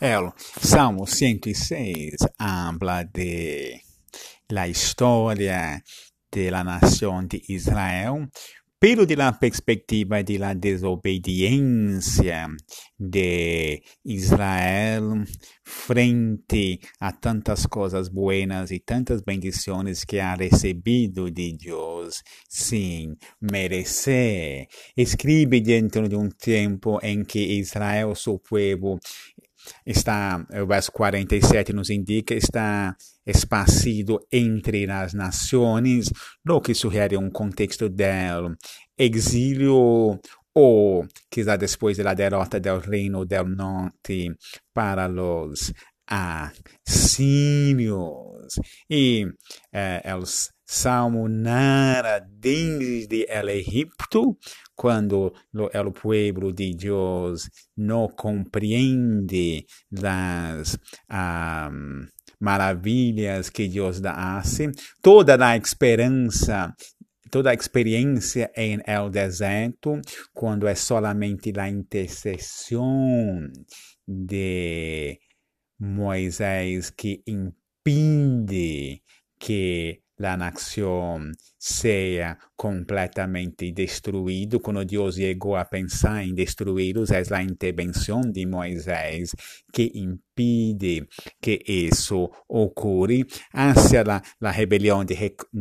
El Salmo 106 habla de la historia de la nación de Israel, pero de la perspectiva de la desobediencia de Israel frente a tantas cosas buenas y tantas bendiciones que ha recibido de Dios sin merecer. Escribe dentro de un tiempo en que Israel, su pueblo, está, o verso 47 nos indica, está esparcido entre as nações, lo que sugere um contexto del exílio ou quizá depois da derrota del reino del norte para los assírios. E eh, os Salmo narra desde el Egipto, quando o pueblo de Deus não compreende as um, maravilhas que Deus hace, toda a esperança toda a experiência em el deserto, quando é solamente a intercessão de Moisés que impede que la nación sea completamente destruído. Quando Deus chegou a pensar em destruí-los, é a intervenção de Moisés que impede que isso ocorra. Hacia la, la rebelião de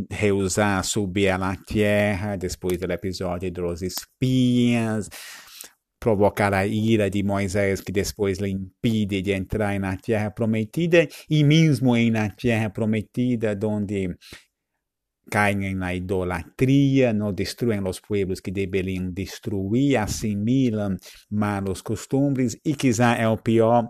rehusar subir a la terra, depois do episódio dos espias, provocar a ira de Moisés, que depois lhe impede de entrar na terra prometida, e mesmo em na terra prometida, onde caem na idolatria, não destruem os pueblos que deveriam destruir, assimilam malos costumes e, quizá é o pior,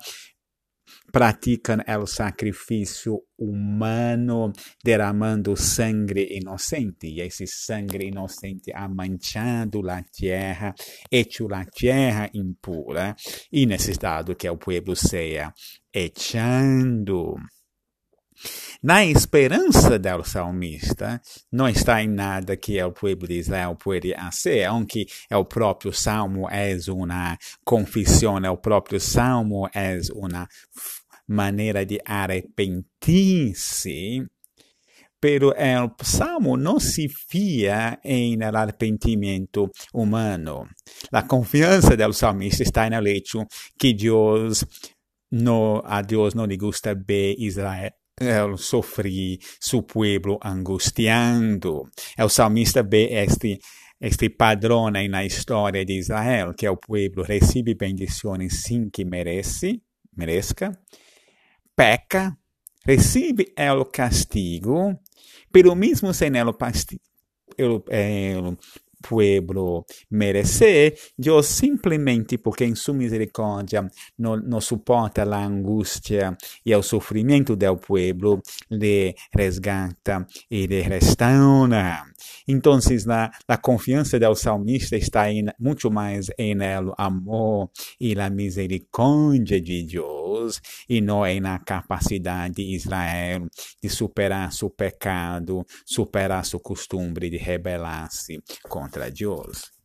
praticam o sacrifício humano, derramando sangue inocente. E esse sangue inocente ha manchado a terra, hecho a terra impura, e necessitado que o povo seja echando. Na esperança do salmista, não está em nada que o povo de Israel pode fazer, aunque o próprio salmo é uma confissão, o próprio salmo é uma maneira de arrepentir-se. Pero el salmo não se fia em arrependimento humano. A confiança do salmista está no hecho que Deus no, a Deus não lhe gusta ver Israel el sofrer su pueblo angustiando. El salmista ve este, este padrão na história de Israel, que o pueblo recebe bendições sem que merece, mereça, peca, recebe o castigo, pero mesmo sem o pueblo merecer, Deus simplesmente porque em sua misericórdia não, não suporta a angústia e o sofrimento do pueblo, le resgata e le restaura. Então, a, a confiança do salmista está em, muito mais em el amor e a misericórdia de Deus e não é na capacidade de Israel de superar seu pecado, superar seu costume de rebelar-se contra Dios.